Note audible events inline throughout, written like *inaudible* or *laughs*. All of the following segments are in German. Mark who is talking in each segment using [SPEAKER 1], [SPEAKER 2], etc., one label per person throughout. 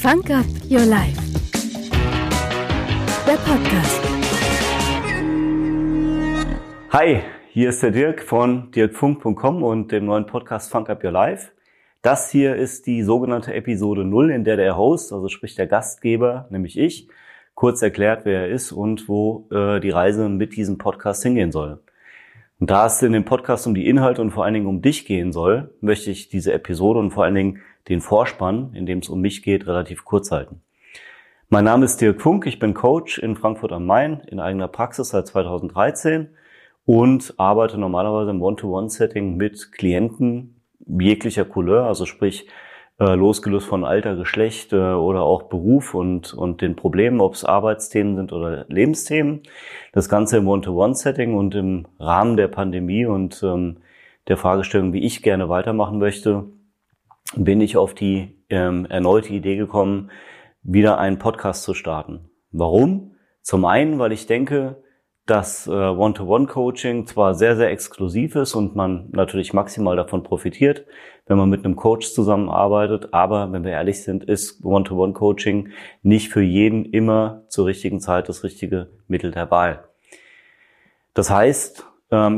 [SPEAKER 1] Funk Up Your Life. Der Podcast.
[SPEAKER 2] Hi, hier ist der Dirk von dirkfunk.com und dem neuen Podcast Funk Up Your Life. Das hier ist die sogenannte Episode 0, in der der Host, also sprich der Gastgeber, nämlich ich, kurz erklärt, wer er ist und wo äh, die Reise mit diesem Podcast hingehen soll. Und da es in dem Podcast um die Inhalte und vor allen Dingen um dich gehen soll, möchte ich diese Episode und vor allen Dingen den Vorspann, in dem es um mich geht, relativ kurz halten. Mein Name ist Dirk Funk, ich bin Coach in Frankfurt am Main in eigener Praxis seit 2013 und arbeite normalerweise im One-to-One-Setting mit Klienten jeglicher Couleur, also sprich äh, losgelöst von Alter, Geschlecht äh, oder auch Beruf und, und den Problemen, ob es Arbeitsthemen sind oder Lebensthemen. Das Ganze im One-to-One-Setting und im Rahmen der Pandemie und ähm, der Fragestellung, wie ich gerne weitermachen möchte, bin ich auf die ähm, erneute Idee gekommen, wieder einen Podcast zu starten. Warum? Zum einen, weil ich denke, dass äh, One-to-One-Coaching zwar sehr, sehr exklusiv ist und man natürlich maximal davon profitiert, wenn man mit einem Coach zusammenarbeitet, aber wenn wir ehrlich sind, ist One-to-One-Coaching nicht für jeden immer zur richtigen Zeit das richtige Mittel der Wahl. Das heißt,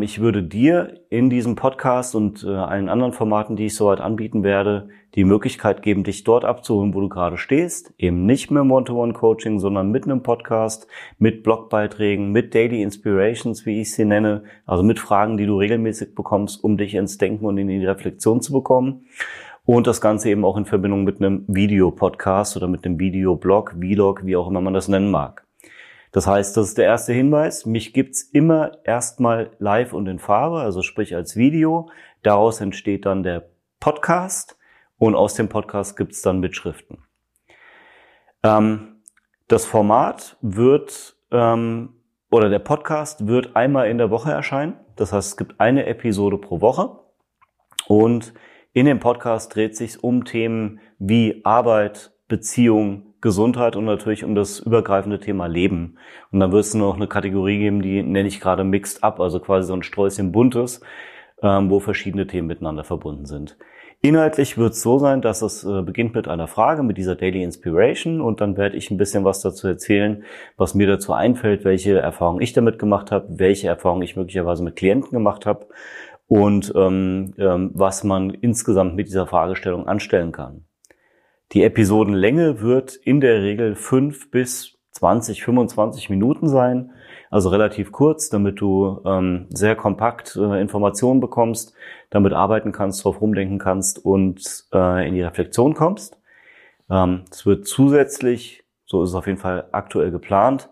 [SPEAKER 2] ich würde dir in diesem Podcast und äh, allen anderen Formaten, die ich soweit anbieten werde, die Möglichkeit geben, dich dort abzuholen, wo du gerade stehst. Eben nicht mehr im One-to-One-Coaching, sondern mit einem Podcast, mit Blogbeiträgen, mit Daily Inspirations, wie ich sie nenne. Also mit Fragen, die du regelmäßig bekommst, um dich ins Denken und in die Reflexion zu bekommen. Und das Ganze eben auch in Verbindung mit einem Videopodcast oder mit einem Videoblog, Vlog, wie auch immer man das nennen mag. Das heißt, das ist der erste Hinweis. Mich gibt's immer erstmal live und in Farbe, also sprich als Video. Daraus entsteht dann der Podcast und aus dem Podcast gibt's dann Mitschriften. Ähm, das Format wird ähm, oder der Podcast wird einmal in der Woche erscheinen. Das heißt, es gibt eine Episode pro Woche und in dem Podcast dreht sich um Themen wie Arbeit, Beziehung, Gesundheit und natürlich um das übergreifende Thema Leben. Und dann wird es noch eine Kategorie geben, die nenne ich gerade Mixed Up, also quasi so ein Sträußchen buntes, ähm, wo verschiedene Themen miteinander verbunden sind. Inhaltlich wird es so sein, dass es äh, beginnt mit einer Frage, mit dieser Daily Inspiration und dann werde ich ein bisschen was dazu erzählen, was mir dazu einfällt, welche Erfahrungen ich damit gemacht habe, welche Erfahrungen ich möglicherweise mit Klienten gemacht habe und ähm, ähm, was man insgesamt mit dieser Fragestellung anstellen kann. Die Episodenlänge wird in der Regel fünf bis 20, 25 Minuten sein, also relativ kurz, damit du ähm, sehr kompakt äh, Informationen bekommst, damit arbeiten kannst, drauf rumdenken kannst und äh, in die Reflexion kommst. Ähm, es wird zusätzlich, so ist es auf jeden Fall aktuell geplant,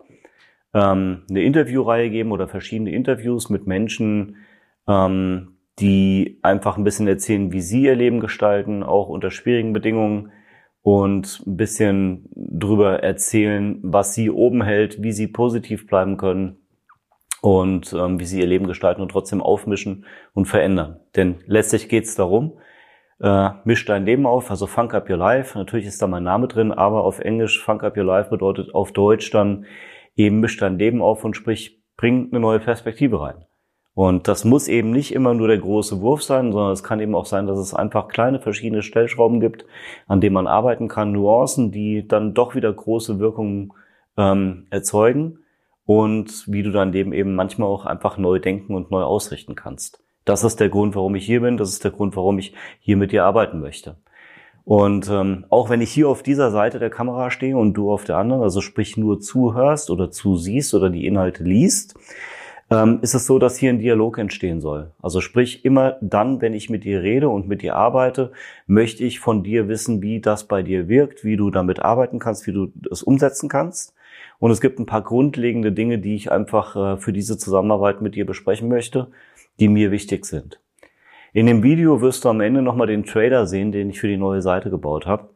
[SPEAKER 2] ähm, eine Interviewreihe geben oder verschiedene Interviews mit Menschen, ähm, die einfach ein bisschen erzählen, wie sie ihr Leben gestalten, auch unter schwierigen Bedingungen und ein bisschen drüber erzählen, was sie oben hält, wie sie positiv bleiben können und ähm, wie sie ihr Leben gestalten und trotzdem aufmischen und verändern. Denn letztlich geht es darum, äh, misch dein Leben auf, also Funk Up Your Life. Natürlich ist da mein Name drin, aber auf Englisch Funk Up Your Life bedeutet auf Deutsch dann eben misch dein Leben auf und sprich, bring eine neue Perspektive rein. Und das muss eben nicht immer nur der große Wurf sein, sondern es kann eben auch sein, dass es einfach kleine verschiedene Stellschrauben gibt, an denen man arbeiten kann, Nuancen, die dann doch wieder große Wirkungen ähm, erzeugen und wie du dein Leben eben manchmal auch einfach neu denken und neu ausrichten kannst. Das ist der Grund, warum ich hier bin. Das ist der Grund, warum ich hier mit dir arbeiten möchte. Und ähm, auch wenn ich hier auf dieser Seite der Kamera stehe und du auf der anderen, also sprich nur zuhörst oder zusiehst oder die Inhalte liest, ähm, ist es so, dass hier ein Dialog entstehen soll. Also sprich, immer dann, wenn ich mit dir rede und mit dir arbeite, möchte ich von dir wissen, wie das bei dir wirkt, wie du damit arbeiten kannst, wie du es umsetzen kannst. Und es gibt ein paar grundlegende Dinge, die ich einfach äh, für diese Zusammenarbeit mit dir besprechen möchte, die mir wichtig sind. In dem Video wirst du am Ende nochmal den Trailer sehen, den ich für die neue Seite gebaut habe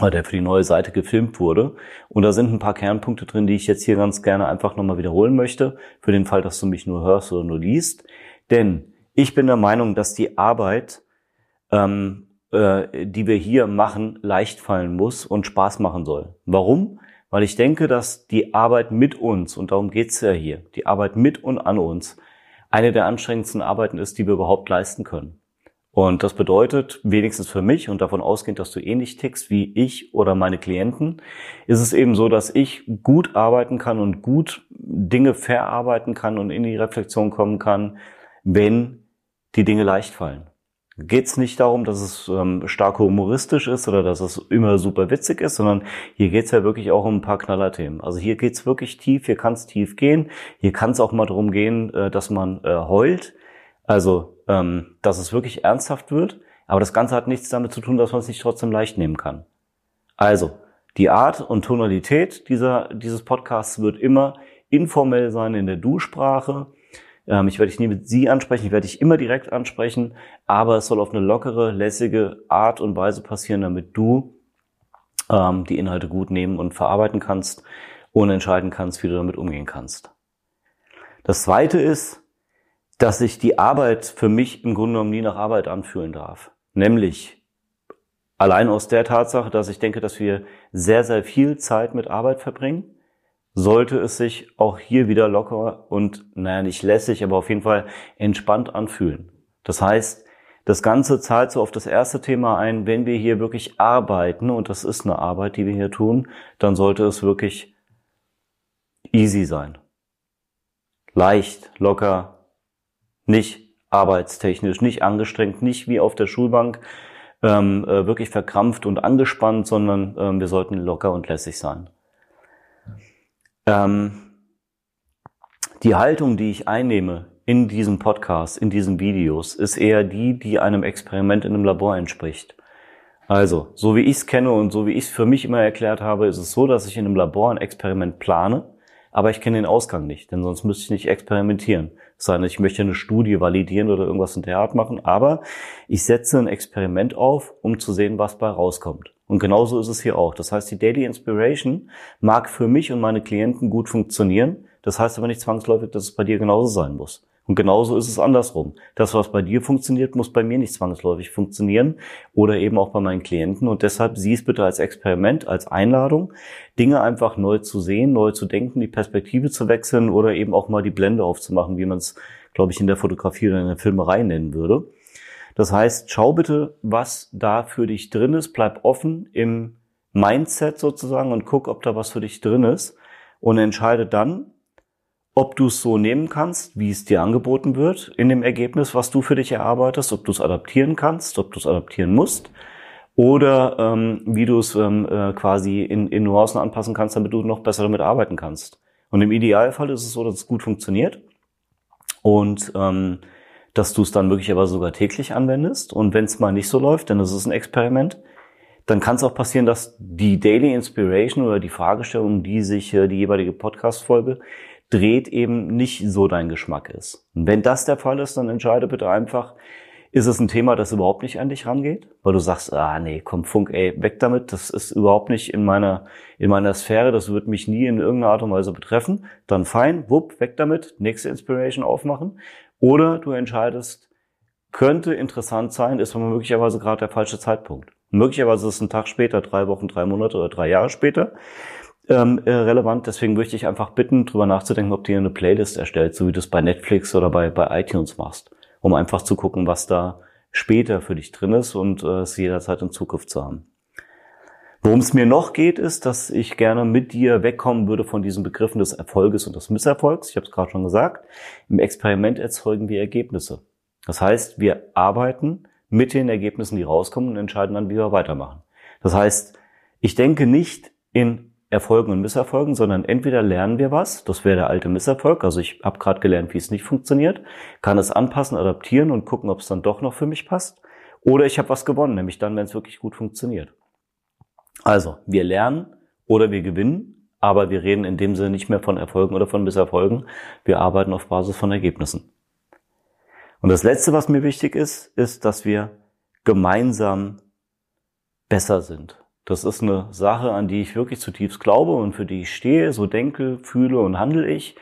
[SPEAKER 2] der für die neue Seite gefilmt wurde. Und da sind ein paar Kernpunkte drin, die ich jetzt hier ganz gerne einfach nochmal wiederholen möchte, für den Fall, dass du mich nur hörst oder nur liest. Denn ich bin der Meinung, dass die Arbeit, ähm, äh, die wir hier machen, leicht fallen muss und Spaß machen soll. Warum? Weil ich denke, dass die Arbeit mit uns, und darum geht's ja hier, die Arbeit mit und an uns, eine der anstrengendsten Arbeiten ist, die wir überhaupt leisten können. Und das bedeutet, wenigstens für mich und davon ausgehend, dass du ähnlich tickst wie ich oder meine Klienten, ist es eben so, dass ich gut arbeiten kann und gut Dinge verarbeiten kann und in die Reflexion kommen kann, wenn die Dinge leicht fallen. Geht es nicht darum, dass es ähm, stark humoristisch ist oder dass es immer super witzig ist, sondern hier geht es ja wirklich auch um ein paar Knallerthemen. Also hier geht es wirklich tief, hier kann es tief gehen. Hier kann es auch mal darum gehen, äh, dass man äh, heult. Also, ähm, dass es wirklich ernsthaft wird. Aber das Ganze hat nichts damit zu tun, dass man es nicht trotzdem leicht nehmen kann. Also, die Art und Tonalität dieser, dieses Podcasts wird immer informell sein in der Du-Sprache. Ähm, ich werde dich nie mit Sie ansprechen, ich werde dich immer direkt ansprechen, aber es soll auf eine lockere, lässige Art und Weise passieren, damit du ähm, die Inhalte gut nehmen und verarbeiten kannst und entscheiden kannst, wie du damit umgehen kannst. Das zweite ist, dass sich die Arbeit für mich im Grunde genommen nie nach Arbeit anfühlen darf. Nämlich allein aus der Tatsache, dass ich denke, dass wir sehr, sehr viel Zeit mit Arbeit verbringen sollte es sich auch hier wieder locker und, naja, nicht lässig, aber auf jeden Fall entspannt anfühlen. Das heißt, das Ganze zahlt so auf das erste Thema ein, wenn wir hier wirklich arbeiten, und das ist eine Arbeit, die wir hier tun, dann sollte es wirklich easy sein. Leicht, locker, nicht arbeitstechnisch, nicht angestrengt, nicht wie auf der Schulbank ähm, äh, wirklich verkrampft und angespannt, sondern ähm, wir sollten locker und lässig sein. Ähm, die Haltung, die ich einnehme in diesem Podcast, in diesen Videos, ist eher die, die einem Experiment in einem Labor entspricht. Also, so wie ich es kenne und so wie ich es für mich immer erklärt habe, ist es so, dass ich in einem Labor ein Experiment plane, aber ich kenne den Ausgang nicht, denn sonst müsste ich nicht experimentieren. Es sei denn, ich möchte eine Studie validieren oder irgendwas in der Art machen, aber ich setze ein Experiment auf, um zu sehen, was bei rauskommt. Und genauso ist es hier auch. Das heißt, die Daily Inspiration mag für mich und meine Klienten gut funktionieren. Das heißt aber nicht zwangsläufig, dass es bei dir genauso sein muss. Und genauso ist es andersrum. Das, was bei dir funktioniert, muss bei mir nicht zwangsläufig funktionieren oder eben auch bei meinen Klienten. Und deshalb sieh es bitte als Experiment, als Einladung, Dinge einfach neu zu sehen, neu zu denken, die Perspektive zu wechseln oder eben auch mal die Blende aufzumachen, wie man es, glaube ich, in der Fotografie oder in der Filmerei nennen würde. Das heißt, schau bitte, was da für dich drin ist, bleib offen im Mindset sozusagen und guck, ob da was für dich drin ist und entscheide dann, ob du es so nehmen kannst, wie es dir angeboten wird in dem Ergebnis, was du für dich erarbeitest, ob du es adaptieren kannst, ob du es adaptieren musst oder ähm, wie du es ähm, äh, quasi in, in Nuancen anpassen kannst, damit du noch besser damit arbeiten kannst. Und im Idealfall ist es so, dass es gut funktioniert und ähm, dass du es dann möglicherweise sogar täglich anwendest. Und wenn es mal nicht so läuft, denn es ist ein Experiment, dann kann es auch passieren, dass die Daily Inspiration oder die Fragestellung, die sich äh, die jeweilige Podcast-Folge dreht, eben nicht so dein Geschmack ist. Und wenn das der Fall ist, dann entscheide bitte einfach, ist es ein Thema, das überhaupt nicht an dich rangeht? Weil du sagst, ah nee, komm Funk, ey, weg damit, das ist überhaupt nicht in meiner, in meiner Sphäre, das wird mich nie in irgendeiner Art und Weise betreffen. Dann fein, wupp, weg damit, nächste Inspiration aufmachen. Oder du entscheidest, könnte interessant sein, ist aber möglicherweise gerade der falsche Zeitpunkt. Möglicherweise ist es ein Tag später, drei Wochen, drei Monate oder drei Jahre später ähm, äh, relevant. Deswegen möchte ich einfach bitten, drüber nachzudenken, ob du dir eine Playlist erstellt, so wie du es bei Netflix oder bei, bei iTunes machst, um einfach zu gucken, was da später für dich drin ist und äh, es jederzeit in Zukunft zu haben. Worum es mir noch geht, ist, dass ich gerne mit dir wegkommen würde von diesen Begriffen des Erfolges und des Misserfolgs. Ich habe es gerade schon gesagt. Im Experiment erzeugen wir Ergebnisse. Das heißt, wir arbeiten mit den Ergebnissen, die rauskommen und entscheiden dann, wie wir weitermachen. Das heißt, ich denke nicht in Erfolgen und Misserfolgen, sondern entweder lernen wir was, das wäre der alte Misserfolg, also ich habe gerade gelernt, wie es nicht funktioniert, kann es anpassen, adaptieren und gucken, ob es dann doch noch für mich passt, oder ich habe was gewonnen, nämlich dann, wenn es wirklich gut funktioniert. Also, wir lernen oder wir gewinnen, aber wir reden in dem Sinne nicht mehr von Erfolgen oder von Misserfolgen. Wir arbeiten auf Basis von Ergebnissen. Und das Letzte, was mir wichtig ist, ist, dass wir gemeinsam besser sind. Das ist eine Sache, an die ich wirklich zutiefst glaube und für die ich stehe, so denke, fühle und handle ich.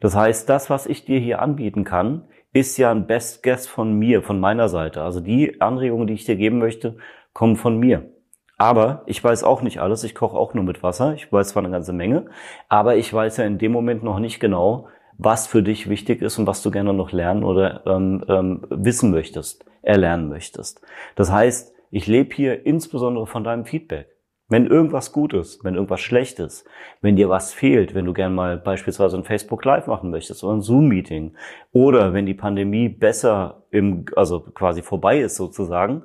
[SPEAKER 2] Das heißt, das, was ich dir hier anbieten kann, ist ja ein Best Guess von mir, von meiner Seite. Also die Anregungen, die ich dir geben möchte, kommen von mir. Aber ich weiß auch nicht alles. Ich koche auch nur mit Wasser. Ich weiß zwar eine ganze Menge, aber ich weiß ja in dem Moment noch nicht genau, was für dich wichtig ist und was du gerne noch lernen oder ähm, ähm, wissen möchtest, erlernen möchtest. Das heißt, ich lebe hier insbesondere von deinem Feedback. Wenn irgendwas gut ist, wenn irgendwas schlecht ist, wenn dir was fehlt, wenn du gern mal beispielsweise ein Facebook Live machen möchtest oder ein Zoom-Meeting oder wenn die Pandemie besser im, also quasi vorbei ist sozusagen,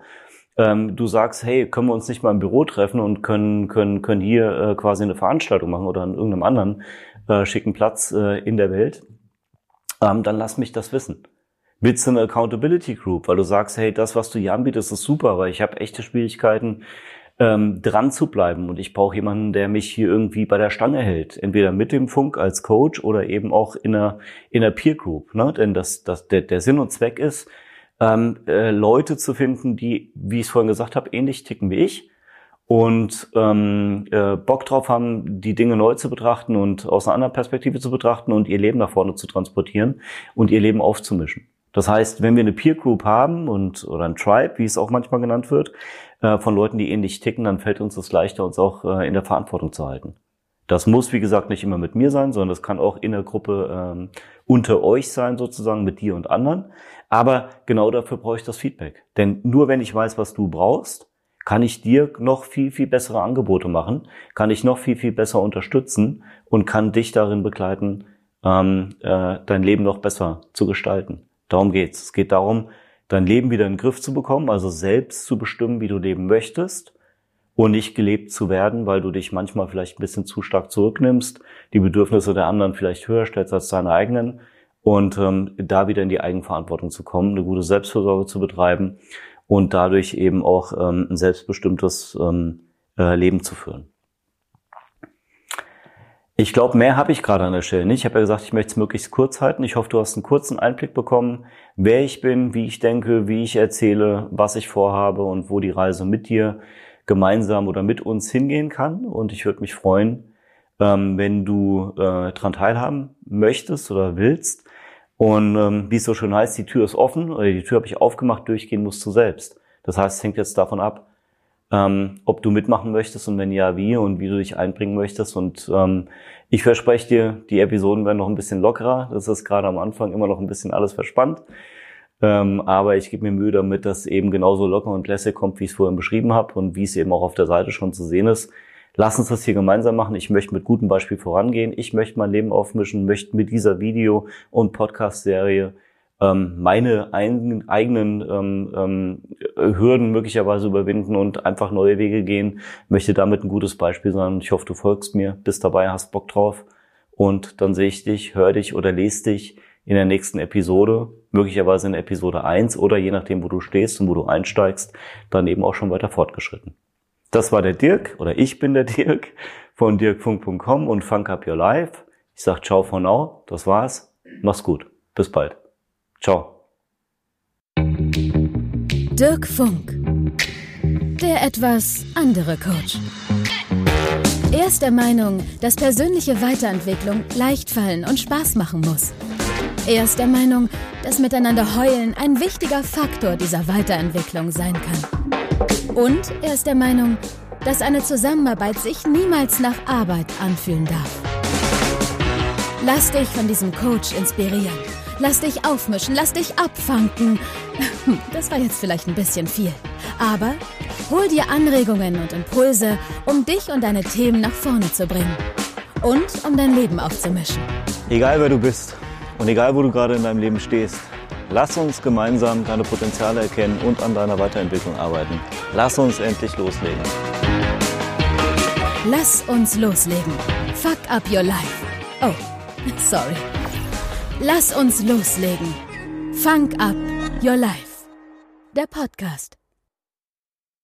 [SPEAKER 2] ähm, du sagst, hey, können wir uns nicht mal im Büro treffen und können, können, können hier äh, quasi eine Veranstaltung machen oder an irgendeinem anderen äh, schicken Platz äh, in der Welt, ähm, dann lass mich das wissen. Willst du eine Accountability Group, weil du sagst, hey, das, was du hier anbietest, ist super, weil ich habe echte Schwierigkeiten, ähm, dran zu bleiben. Und ich brauche jemanden, der mich hier irgendwie bei der Stange hält. Entweder mit dem Funk als Coach oder eben auch in einer, in einer Peer Group. Ne? Denn das, das, der, der Sinn und Zweck ist, ähm, äh, Leute zu finden, die, wie ich es vorhin gesagt habe, ähnlich ticken wie ich und ähm, äh, Bock drauf haben, die Dinge neu zu betrachten und aus einer anderen Perspektive zu betrachten und ihr Leben nach vorne zu transportieren und ihr Leben aufzumischen. Das heißt, wenn wir eine Peer Group haben und oder ein Tribe, wie es auch manchmal genannt wird, äh, von Leuten, die ähnlich ticken, dann fällt uns das leichter, uns auch äh, in der Verantwortung zu halten. Das muss, wie gesagt, nicht immer mit mir sein, sondern das kann auch in der Gruppe ähm, unter euch sein, sozusagen mit dir und anderen. Aber genau dafür brauche ich das Feedback. Denn nur wenn ich weiß, was du brauchst, kann ich dir noch viel, viel bessere Angebote machen, kann ich noch viel, viel besser unterstützen und kann dich darin begleiten, ähm, äh, dein Leben noch besser zu gestalten. Darum geht's. Es geht darum, dein Leben wieder in den Griff zu bekommen, also selbst zu bestimmen, wie du leben möchtest und nicht gelebt zu werden, weil du dich manchmal vielleicht ein bisschen zu stark zurücknimmst, die Bedürfnisse der anderen vielleicht höher stellst als deine eigenen und ähm, da wieder in die Eigenverantwortung zu kommen, eine gute Selbstversorge zu betreiben und dadurch eben auch ähm, ein selbstbestimmtes ähm, äh, Leben zu führen. Ich glaube, mehr habe ich gerade an der Stelle nicht. Ich habe ja gesagt, ich möchte es möglichst kurz halten. Ich hoffe, du hast einen kurzen Einblick bekommen, wer ich bin, wie ich denke, wie ich erzähle, was ich vorhabe und wo die Reise mit dir gemeinsam oder mit uns hingehen kann. Und ich würde mich freuen, ähm, wenn du äh, daran teilhaben möchtest oder willst. Und ähm, wie es so schön heißt, die Tür ist offen oder die Tür habe ich aufgemacht, durchgehen musst du selbst. Das heißt, es hängt jetzt davon ab, ähm, ob du mitmachen möchtest und wenn ja, wie und wie du dich einbringen möchtest. Und ähm, ich verspreche dir, die Episoden werden noch ein bisschen lockerer. Das ist gerade am Anfang immer noch ein bisschen alles verspannt. Ähm, aber ich gebe mir Mühe damit, dass eben genauso locker und lässig kommt, wie ich es vorhin beschrieben habe und wie es eben auch auf der Seite schon zu sehen ist. Lass uns das hier gemeinsam machen. Ich möchte mit gutem Beispiel vorangehen. Ich möchte mein Leben aufmischen, möchte mit dieser Video- und Podcast-Serie ähm, meine eigenen, eigenen ähm, ähm, Hürden möglicherweise überwinden und einfach neue Wege gehen. Möchte damit ein gutes Beispiel sein. Ich hoffe, du folgst mir, bist dabei, hast Bock drauf. Und dann sehe ich dich, höre dich oder lese dich in der nächsten Episode, möglicherweise in Episode 1 oder je nachdem, wo du stehst und wo du einsteigst, dann eben auch schon weiter fortgeschritten. Das war der Dirk oder ich bin der Dirk von dirkfunk.com und Funk Up Your Life. Ich sag ciao for now, das war's. Mach's gut. Bis bald. Ciao.
[SPEAKER 1] Dirk Funk, der etwas andere Coach. Er ist der Meinung, dass persönliche Weiterentwicklung leicht fallen und Spaß machen muss. Er ist der Meinung, dass miteinander heulen ein wichtiger Faktor dieser Weiterentwicklung sein kann. Und er ist der Meinung, dass eine Zusammenarbeit sich niemals nach Arbeit anfühlen darf. Lass dich von diesem Coach inspirieren Lass dich aufmischen, lass dich abfanken. *laughs* Das war jetzt vielleicht ein bisschen viel. Aber hol dir Anregungen und Impulse, um dich und deine Themen nach vorne zu bringen. Und um dein Leben aufzumischen.
[SPEAKER 2] Egal wer du bist und egal wo du gerade in deinem Leben stehst, lass uns gemeinsam deine Potenziale erkennen und an deiner Weiterentwicklung arbeiten. Lass uns endlich loslegen.
[SPEAKER 1] Lass uns loslegen. Fuck up your life. Oh, *laughs* sorry. Lass uns loslegen. Funk up your life. Der Podcast.